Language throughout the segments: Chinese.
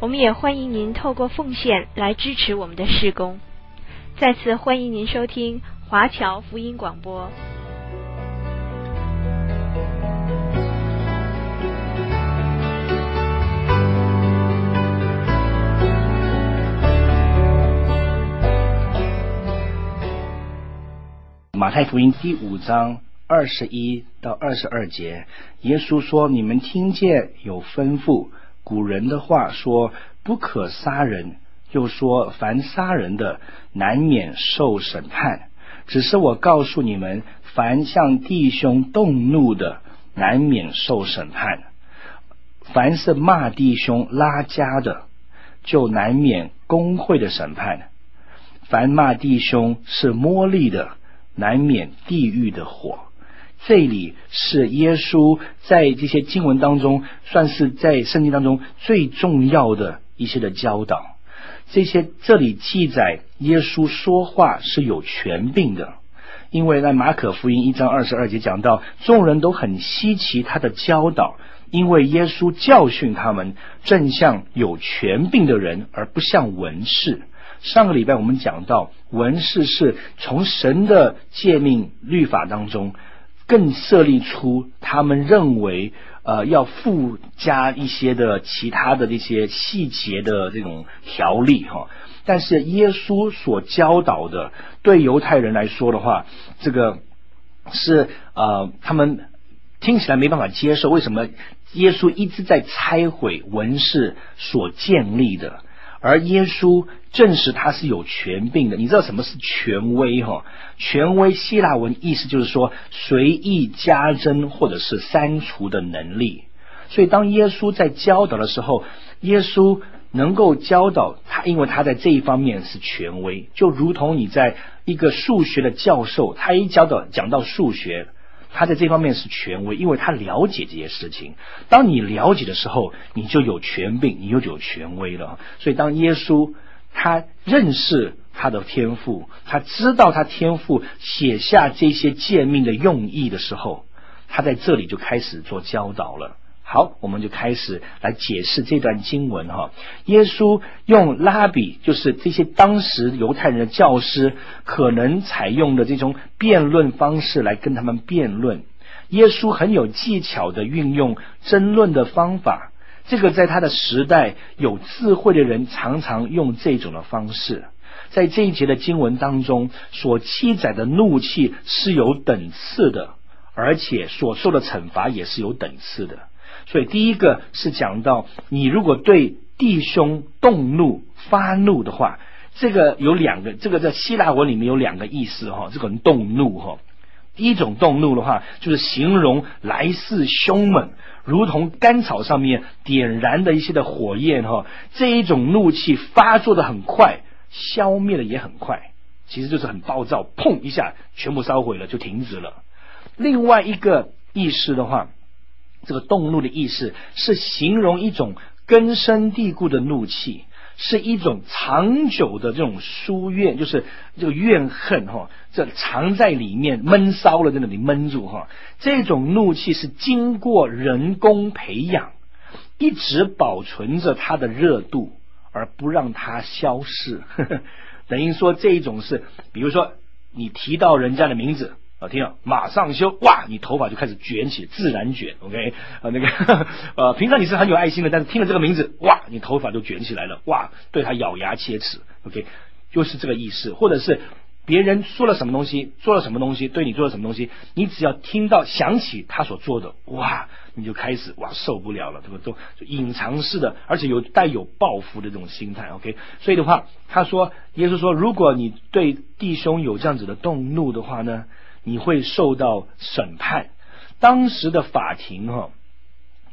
我们也欢迎您透过奉献来支持我们的事工。再次欢迎您收听华侨福音广播。马太福音第五章二十一到二十二节，耶稣说：“你们听见有吩咐，古人的话说，不可杀人。”又说：“凡杀人的，难免受审判。只是我告诉你们，凡向弟兄动怒的，难免受审判；凡是骂弟兄、拉家的，就难免公会的审判；凡骂弟兄是摸利的，难免地狱的火。”这里是耶稣在这些经文当中，算是在圣经当中最重要的一些的教导。这些这里记载，耶稣说话是有权柄的，因为在马可福音一章二十二节讲到，众人都很稀奇他的教导，因为耶稣教训他们，正像有权柄的人，而不像文士。上个礼拜我们讲到，文士是从神的诫命律法当中，更设立出他们认为。呃，要附加一些的其他的这些细节的这种条例哈，但是耶稣所教导的，对犹太人来说的话，这个是呃，他们听起来没办法接受。为什么耶稣一直在拆毁文士所建立的？而耶稣证实他是有权柄的，你知道什么是权威哈？权威希腊文意思就是说随意加增或者是删除的能力。所以当耶稣在教导的时候，耶稣能够教导他，因为他在这一方面是权威，就如同你在一个数学的教授，他一教导讲到数学。他在这方面是权威，因为他了解这些事情。当你了解的时候，你就有权柄，你就有权威了。所以，当耶稣他认识他的天赋，他知道他天赋写下这些诫命的用意的时候，他在这里就开始做教导了。好，我们就开始来解释这段经文哈。耶稣用拉比，就是这些当时犹太人的教师可能采用的这种辩论方式来跟他们辩论。耶稣很有技巧的运用争论的方法，这个在他的时代有智慧的人常常用这种的方式。在这一节的经文当中，所记载的怒气是有等次的，而且所受的惩罚也是有等次的。所以第一个是讲到，你如果对弟兄动怒、发怒的话，这个有两个，这个在希腊文里面有两个意思哈。这个动怒哈，第一种动怒的话，就是形容来势凶猛，如同干草上面点燃的一些的火焰哈。这一种怒气发作的很快，消灭的也很快，其实就是很暴躁，砰一下全部烧毁了就停止了。另外一个意思的话。这个动怒的意思是形容一种根深蒂固的怒气，是一种长久的这种疏怨，就是这个怨恨哈，这藏在里面闷烧了，在那里闷住哈。这种怒气是经过人工培养，一直保存着它的热度，而不让它消逝。呵呵，等于说，这一种是，比如说你提到人家的名字。啊，听到马上修哇，你头发就开始卷起，自然卷。OK，啊，那个 呃，平常你是很有爱心的，但是听了这个名字，哇，你头发就卷起来了，哇，对他咬牙切齿。OK，就是这个意思。或者是别人说了什么东西，做了什么东西，对你做了什么东西，你只要听到想起他所做的，哇，你就开始哇受不了了，这个都隐藏式的，而且有带有报复的这种心态。OK，所以的话，他说，耶稣说，如果你对弟兄有这样子的动怒的话呢，你会受到审判。当时的法庭哈，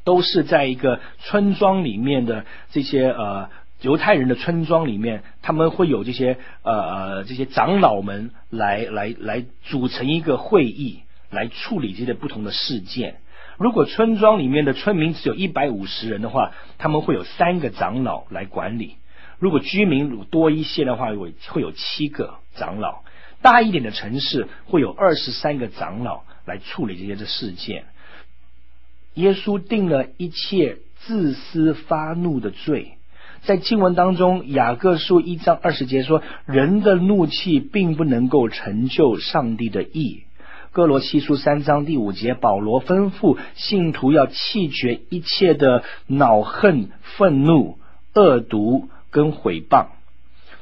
都是在一个村庄里面的这些呃犹太人的村庄里面，他们会有这些呃呃这些长老们来来来组成一个会议，来处理这些不同的事件。如果村庄里面的村民只有一百五十人的话，他们会有三个长老来管理；如果居民多一些的话，会会有七个长老。大一点的城市会有二十三个长老来处理这些的事件。耶稣定了一切自私发怒的罪。在经文当中，雅各书一章二十节说：“人的怒气并不能够成就上帝的义。”哥罗西书三章第五节，保罗吩咐信徒要弃绝一切的恼恨、愤怒、恶毒跟毁谤。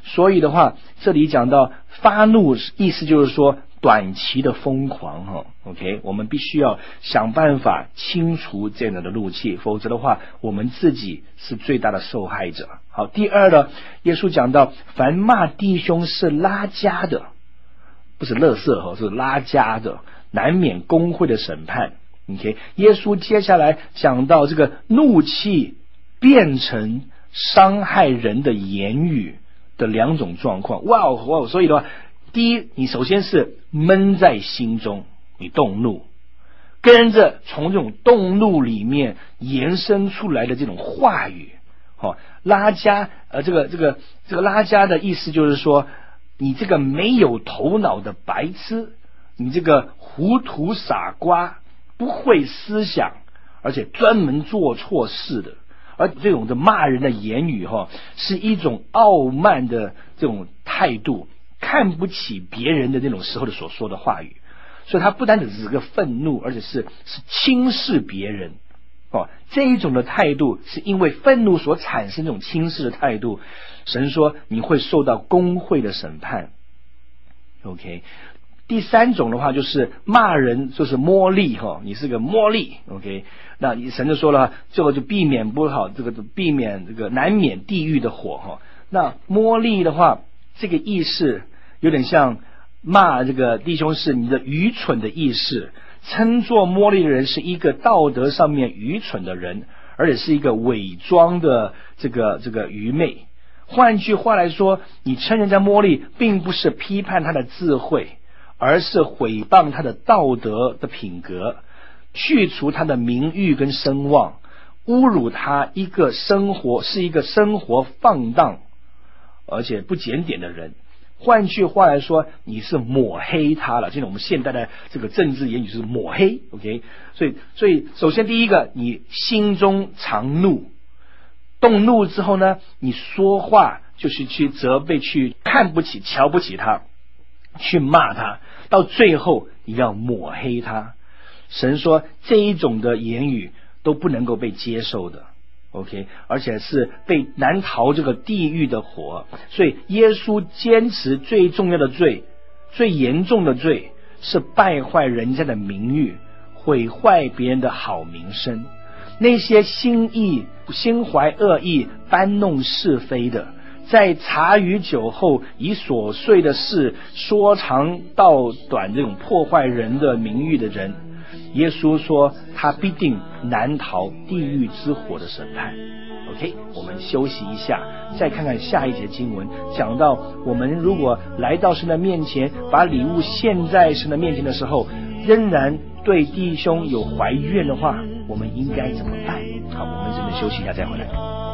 所以的话，这里讲到发怒，意思就是说短期的疯狂哈。OK，我们必须要想办法清除这样的怒气，否则的话，我们自己是最大的受害者。好，第二呢，耶稣讲到，凡骂弟兄是拉家的，不是乐色哈，是拉家的，难免工会的审判。OK，耶稣接下来讲到这个怒气变成伤害人的言语的两种状况。哇哦哇哦，所以的话，第一，你首先是闷在心中，你动怒，跟着从这种动怒里面延伸出来的这种话语。哦，拉加，呃，这个这个这个拉加的意思就是说，你这个没有头脑的白痴，你这个糊涂傻瓜，不会思想，而且专门做错事的，而这种的骂人的言语哈，是一种傲慢的这种态度，看不起别人的那种时候的所说的话语，所以他不单只是个愤怒，而且是是轻视别人。哦，这一种的态度是因为愤怒所产生这种轻视的态度。神说你会受到公会的审判。OK，第三种的话就是骂人，就是魔力哈，你是个魔力。OK，那你神就说了，最后就避免不好，这个避免这个难免地狱的火哈。那魔力的话，这个意思有点像骂这个弟兄是你的愚蠢的意思。称作魔力的人是一个道德上面愚蠢的人，而且是一个伪装的这个这个愚昧。换句话来说，你称人家魔力，并不是批判他的智慧，而是毁谤他的道德的品格，去除他的名誉跟声望，侮辱他一个生活是一个生活放荡而且不检点的人。换句话来说，你是抹黑他了。现在我们现代的这个政治言语是抹黑，OK？所以，所以首先第一个，你心中常怒，动怒之后呢，你说话就是去责备、去看不起、瞧不起他，去骂他，到最后你要抹黑他。神说这一种的言语都不能够被接受的。OK，而且是被难逃这个地狱的火，所以耶稣坚持最重要的罪、最严重的罪是败坏人家的名誉、毁坏别人的好名声。那些心意、心怀恶意、搬弄是非的，在茶余酒后以琐碎的事说长道短，这种破坏人的名誉的人。耶稣说，他必定难逃地狱之火的审判。OK，我们休息一下，再看看下一节经文，讲到我们如果来到神的面前，把礼物献在神的面前的时候，仍然对弟兄有怀怨的话，我们应该怎么办？好，我们这边休息一下，再回来。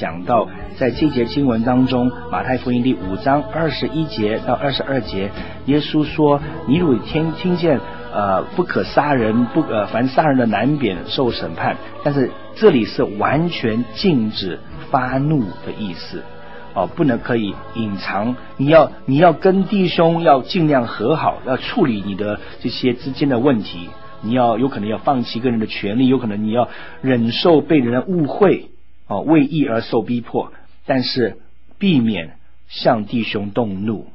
讲到，在这节经文当中，马太福音第五章二十一节到二十二节，耶稣说：“你如果听听见，呃，不可杀人，不呃，凡杀人的难免受审判。但是这里是完全禁止发怒的意思，哦，不能可以隐藏。你要你要跟弟兄要尽量和好，要处理你的这些之间的问题。你要有可能要放弃个人的权利，有可能你要忍受被人误会。”哦，为义而受逼迫，但是避免向弟兄动怒，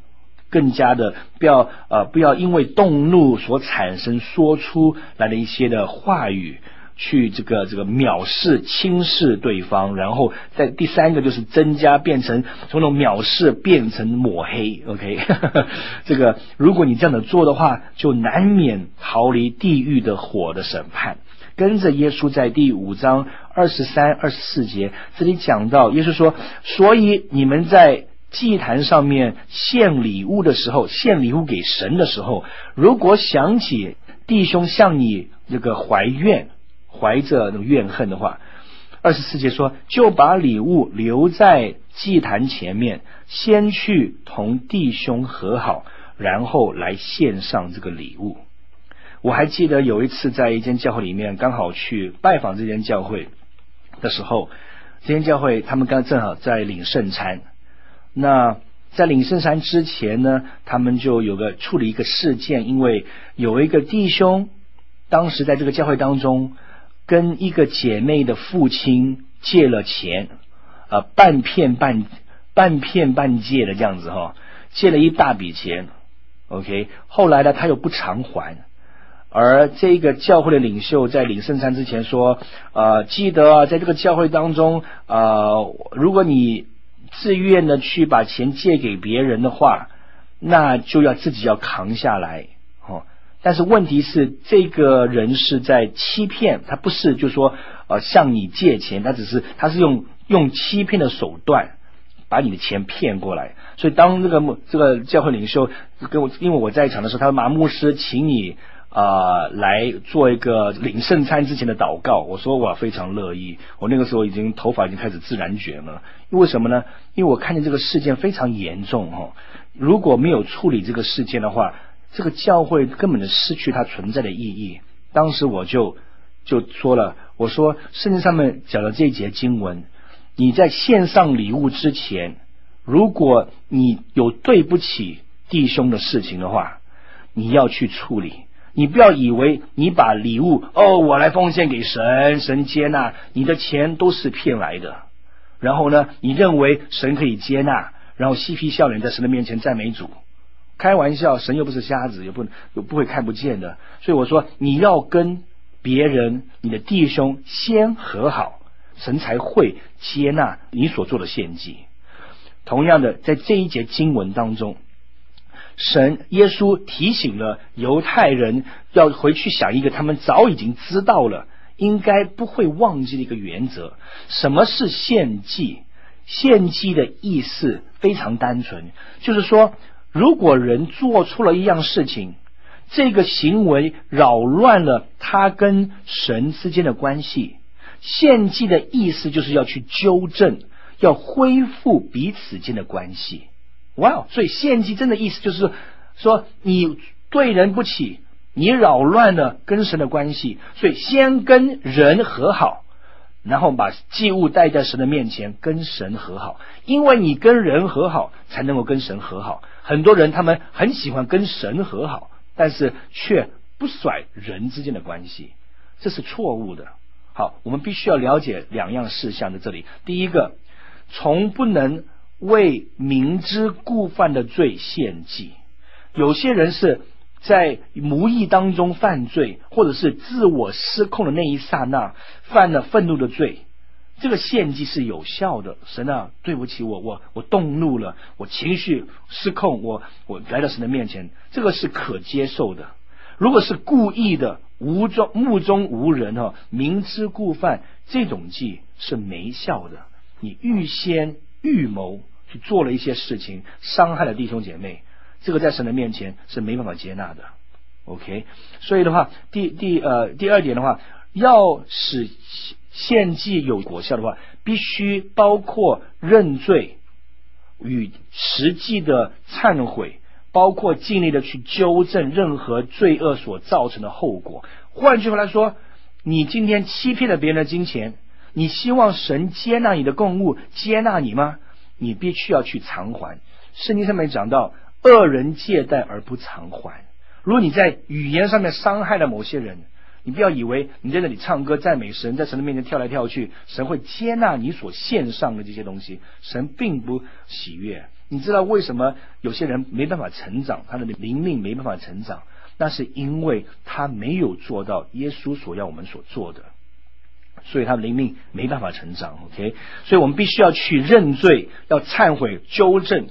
更加的不要呃不要因为动怒所产生说出来的一些的话语，去这个这个藐视轻视对方，然后在第三个就是增加变成从那种藐视变成抹黑，OK，这个如果你这样的做的话，就难免逃离地狱的火的审判。跟着耶稣在第五章二十三、二十四节这里讲到，耶稣说：“所以你们在祭坛上面献礼物的时候，献礼物给神的时候，如果想起弟兄向你这个怀怨，怀着那种怨恨的话，二十四节说，就把礼物留在祭坛前面，先去同弟兄和好，然后来献上这个礼物。”我还记得有一次在一间教会里面，刚好去拜访这间教会的时候，这间教会他们刚正好在领圣餐。那在领圣餐之前呢，他们就有个处理一个事件，因为有一个弟兄当时在这个教会当中跟一个姐妹的父亲借了钱，呃，半骗半半骗半借的这样子哈，借了一大笔钱。OK，后来呢，他又不偿还。而这个教会的领袖在领圣餐之前说：“呃，记得啊，在这个教会当中，呃，如果你自愿的去把钱借给别人的话，那就要自己要扛下来。但是问题是，这个人是在欺骗，他不是就说呃向你借钱，他只是他是用用欺骗的手段把你的钱骗过来。所以当这个这个教会领袖跟我，因为我在场的时候，他说马牧师，请你。”啊、呃，来做一个领圣餐之前的祷告。我说我非常乐意。我那个时候已经头发已经开始自然卷了。因为什么呢？因为我看见这个事件非常严重哈。如果没有处理这个事件的话，这个教会根本就失去它存在的意义。当时我就就说了，我说圣经上面讲的这一节经文，你在献上礼物之前，如果你有对不起弟兄的事情的话，你要去处理。你不要以为你把礼物哦，我来奉献给神，神接纳你的钱都是骗来的。然后呢，你认为神可以接纳，然后嬉皮笑脸在神的面前赞美主，开玩笑，神又不是瞎子，又不又不会看不见的。所以我说，你要跟别人，你的弟兄先和好，神才会接纳你所做的献祭。同样的，在这一节经文当中。神耶稣提醒了犹太人要回去想一个他们早已经知道了，应该不会忘记的一个原则。什么是献祭？献祭的意思非常单纯，就是说，如果人做出了一样事情，这个行为扰乱了他跟神之间的关系，献祭的意思就是要去纠正，要恢复彼此间的关系。哇哦！所以献祭真的意思就是说，你对人不起，你扰乱了跟神的关系，所以先跟人和好，然后把祭物带在神的面前，跟神和好。因为你跟人和好，才能够跟神和好。很多人他们很喜欢跟神和好，但是却不甩人之间的关系，这是错误的。好，我们必须要了解两样事项在这里。第一个，从不能为明知故犯的罪献祭。有些人是在无意当中犯罪，或者是自我失控的那一刹那犯了愤怒的罪，这个献祭是有效的。神啊，对不起，我我我动怒了，我情绪失控，我我来到神的面前，这个是可接受的。如果是故意的。无中目中无人哈，明知故犯，这种祭是没效的。你预先预谋去做了一些事情，伤害了弟兄姐妹，这个在神的面前是没办法接纳的。OK，所以的话，第第呃第二点的话，要使献祭有果效的话，必须包括认罪与实际的忏悔。包括尽力的去纠正任何罪恶所造成的后果。换句话来说，你今天欺骗了别人的金钱，你希望神接纳你的供物，接纳你吗？你必须要去偿还。圣经上面讲到，恶人借贷而不偿还。如果你在语言上面伤害了某些人，你不要以为你在那里唱歌赞美神，在神的面前跳来跳去，神会接纳你所献上的这些东西。神并不喜悦。你知道为什么有些人没办法成长，他的灵命没办法成长？那是因为他没有做到耶稣所要我们所做的，所以他的灵命没办法成长。OK，所以我们必须要去认罪，要忏悔、纠正，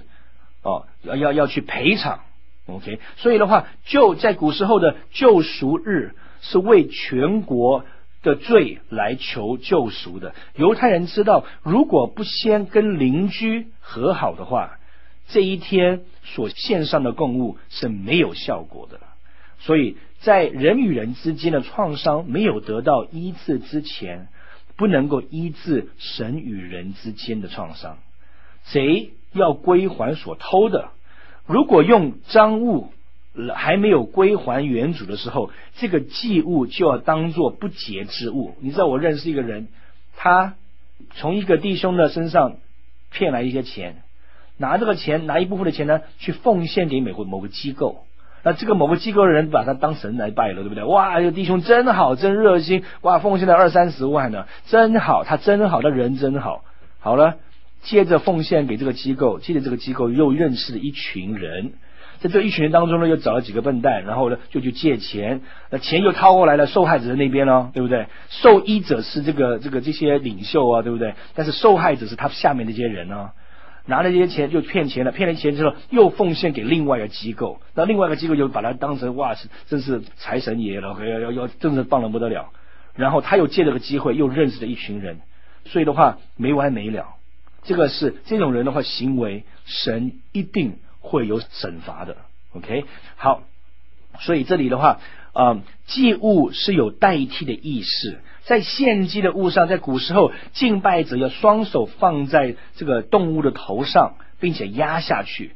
哦，要要要去赔偿。OK，所以的话，就在古时候的救赎日是为全国的罪来求救赎的。犹太人知道，如果不先跟邻居和好的话，这一天所献上的供物是没有效果的，所以在人与人之间的创伤没有得到医治之前，不能够医治神与人之间的创伤。贼要归还所偷的，如果用赃物还没有归还原主的时候，这个祭物就要当做不洁之物。你知道，我认识一个人，他从一个弟兄的身上骗来一些钱。拿这个钱，拿一部分的钱呢，去奉献给美国某个机构。那这个某个机构的人把他当神来拜了，对不对？哇，这个弟兄真好，真热心，哇，奉献了二三十万呢，真好，他真好，他人真好。好了，接着奉献给这个机构，接着这个机构又认识了一群人，在这一群人当中呢，又找了几个笨蛋，然后呢就去借钱，那钱又掏过来了，受害者的那边呢，对不对？受益者是这个这个这些领袖啊，对不对？但是受害者是他下面这些人呢。拿了这些钱就骗钱了，骗了钱之后又奉献给另外一个机构，那另外一个机构又把他当成哇，是真是财神爷了，要要要，真是棒的不得了。然后他又借这个机会又认识了一群人，所以的话没完没了。这个是这种人的话行为，神一定会有惩罚的。OK，好，所以这里的话，啊、呃，祭物是有代替的意识。在献祭的物上，在古时候，敬拜者要双手放在这个动物的头上，并且压下去，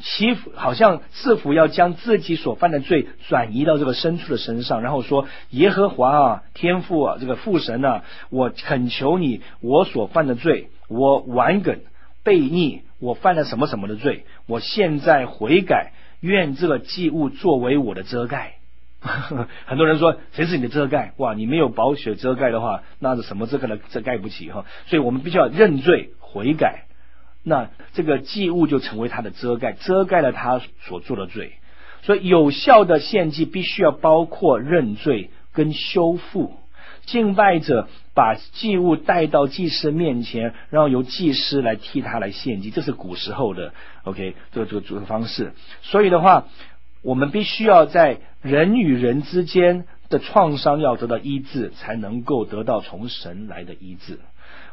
祈福，好像似乎要将自己所犯的罪转移到这个牲畜的身上，然后说：“耶和华啊，天父啊，这个父神啊，我恳求你，我所犯的罪，我顽梗悖逆，我犯了什么什么的罪，我现在悔改，愿这个祭物作为我的遮盖。”很多人说，谁是你的遮盖？哇，你没有宝血遮盖的话，那是什么遮盖都遮盖不起哈。所以我们必须要认罪悔改，那这个祭物就成为他的遮盖，遮盖了他所做的罪。所以有效的献祭必须要包括认罪跟修复。敬拜者把祭物带到祭司面前，然后由祭司来替他来献祭，这是古时候的 OK 这个这个这个方式。所以的话。我们必须要在人与人之间的创伤要得到医治，才能够得到从神来的医治。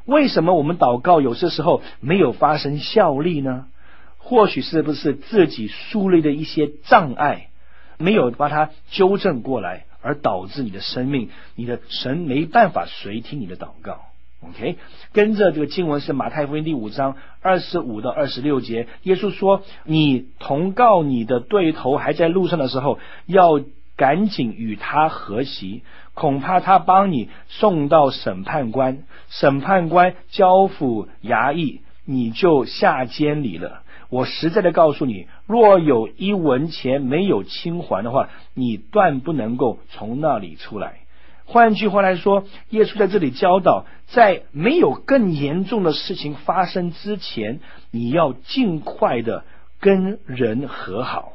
为什么我们祷告有些时候没有发生效力呢？或许是不是自己树立的一些障碍，没有把它纠正过来，而导致你的生命，你的神没办法随听你的祷告。OK，跟着这个经文是马太福音第五章二十五到二十六节，耶稣说：“你同告你的对头还在路上的时候，要赶紧与他和席，恐怕他帮你送到审判官，审判官交付衙役，你就下监里了。我实在的告诉你，若有一文钱没有清还的话，你断不能够从那里出来。换句话来说，耶稣在这里教导，在没有更严重的事情发生之前，你要尽快的跟人和好。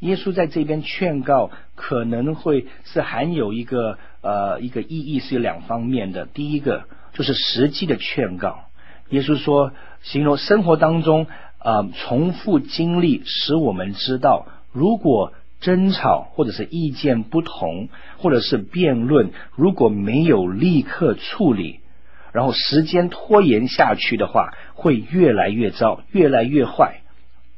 耶稣在这边劝告，可能会是含有一个呃一个意义是有两方面的。第一个就是实际的劝告。耶稣说，形容生活当中、呃、重复经历，使我们知道，如果争吵或者是意见不同，或者是辩论，如果没有立刻处理，然后时间拖延下去的话，会越来越糟，越来越坏。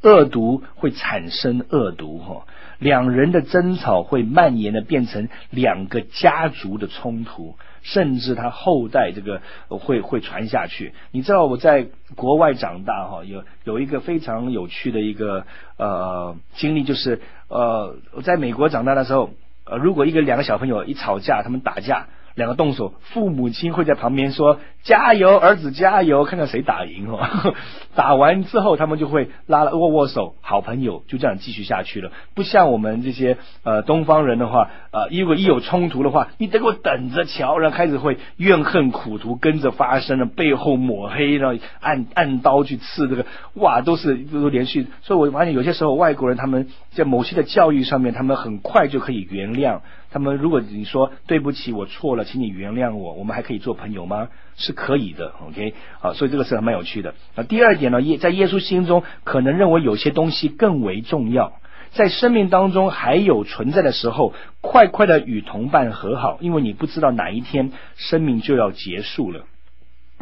恶毒会产生恶毒，哈，两人的争吵会蔓延的变成两个家族的冲突，甚至他后代这个会会传下去。你知道我在国外长大，哈，有有一个非常有趣的一个呃经历，就是呃我在美国长大的时候，呃如果一个两个小朋友一吵架，他们打架。两个动手，父母亲会在旁边说：“加油，儿子，加油！”看看谁打赢哦。打完之后，他们就会拉了握握手，好朋友就这样继续下去了。不像我们这些呃东方人的话，呃，如果一有冲突的话，你得给我等着瞧，然后开始会怨恨苦毒跟着发生了，背后抹黑，然后按按刀去刺这个，哇，都是都连续。所以我发现有些时候外国人他们在某些的教育上面，他们很快就可以原谅。他们如果你说对不起，我错了，请你原谅我，我们还可以做朋友吗？是可以的，OK，好，所以这个是还蛮有趣的。那第二点呢，耶在耶稣心中可能认为有些东西更为重要，在生命当中还有存在的时候，快快的与同伴和好，因为你不知道哪一天生命就要结束了，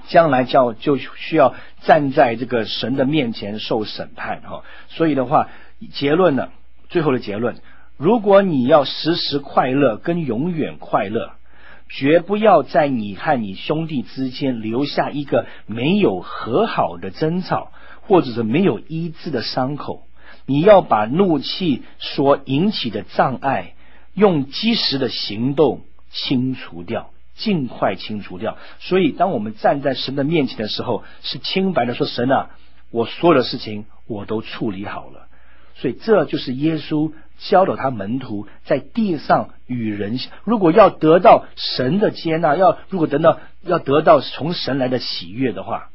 将来叫就需要站在这个神的面前受审判哈。所以的话，结论呢，最后的结论。如果你要时时快乐跟永远快乐，绝不要在你和你兄弟之间留下一个没有和好的争吵，或者是没有医治的伤口。你要把怒气所引起的障碍，用及时的行动清除掉，尽快清除掉。所以，当我们站在神的面前的时候，是清白的说：“神啊，我所有的事情我都处理好了。”所以，这就是耶稣。教导他门徒在地上与人，如果要得到神的接纳，要如果等到要得到从神来的喜悦的话，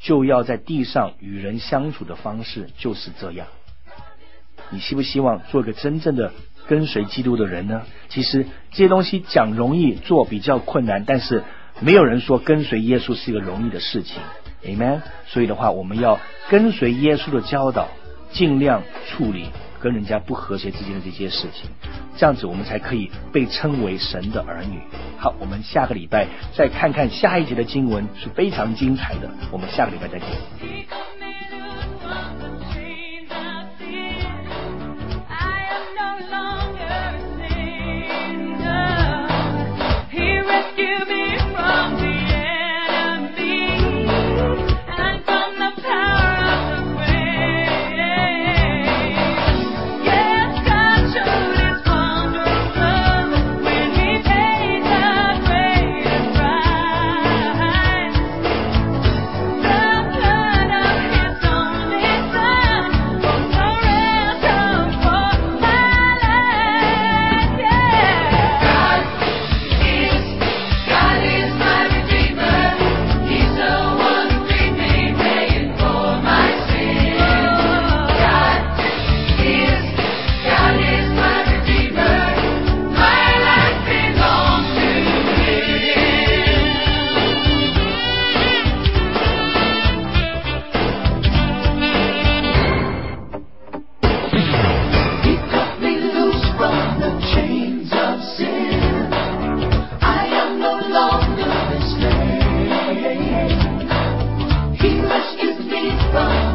就要在地上与人相处的方式就是这样。你希不希望做一个真正的跟随基督的人呢？其实这些东西讲容易，做比较困难，但是没有人说跟随耶稣是一个容易的事情。Amen。所以的话，我们要跟随耶稣的教导，尽量处理。跟人家不和谐之间的这些事情，这样子我们才可以被称为神的儿女。好，我们下个礼拜再看看下一节的经文，是非常精彩的。我们下个礼拜再见。Bye.